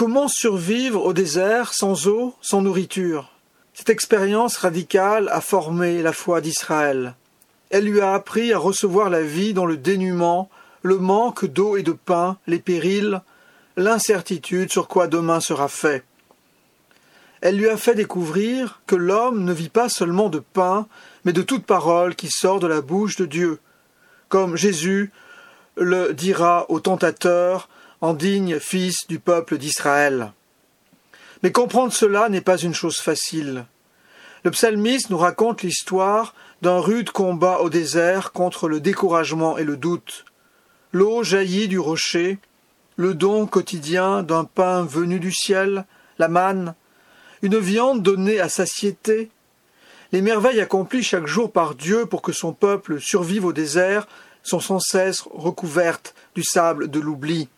Comment survivre au désert sans eau, sans nourriture? Cette expérience radicale a formé la foi d'Israël. Elle lui a appris à recevoir la vie dans le dénuement, le manque d'eau et de pain, les périls, l'incertitude sur quoi demain sera fait. Elle lui a fait découvrir que l'homme ne vit pas seulement de pain, mais de toute parole qui sort de la bouche de Dieu, comme Jésus le dira au tentateur en digne fils du peuple d'Israël. Mais comprendre cela n'est pas une chose facile. Le psalmiste nous raconte l'histoire d'un rude combat au désert contre le découragement et le doute. L'eau jaillit du rocher, le don quotidien d'un pain venu du ciel, la manne, une viande donnée à satiété, les merveilles accomplies chaque jour par Dieu pour que son peuple survive au désert sont sans cesse recouvertes du sable de l'oubli.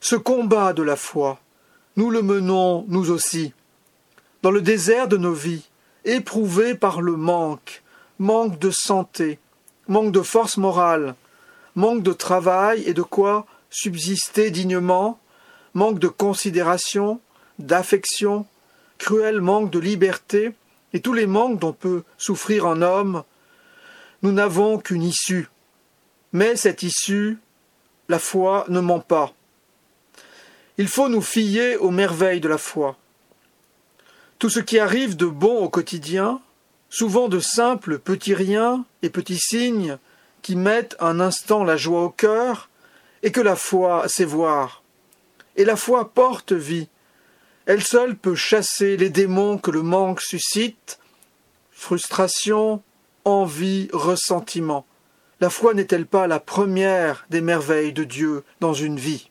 Ce combat de la foi, nous le menons nous aussi, dans le désert de nos vies, éprouvés par le manque, manque de santé, manque de force morale, manque de travail et de quoi subsister dignement, manque de considération, d'affection, cruel manque de liberté, et tous les manques dont peut souffrir un homme, nous n'avons qu'une issue. Mais cette issue, la foi ne ment pas. Il faut nous fier aux merveilles de la foi. Tout ce qui arrive de bon au quotidien, souvent de simples petits riens et petits signes qui mettent un instant la joie au cœur, et que la foi sait voir. Et la foi porte vie. Elle seule peut chasser les démons que le manque suscite, frustration, envie, ressentiment. La foi n'est-elle pas la première des merveilles de Dieu dans une vie?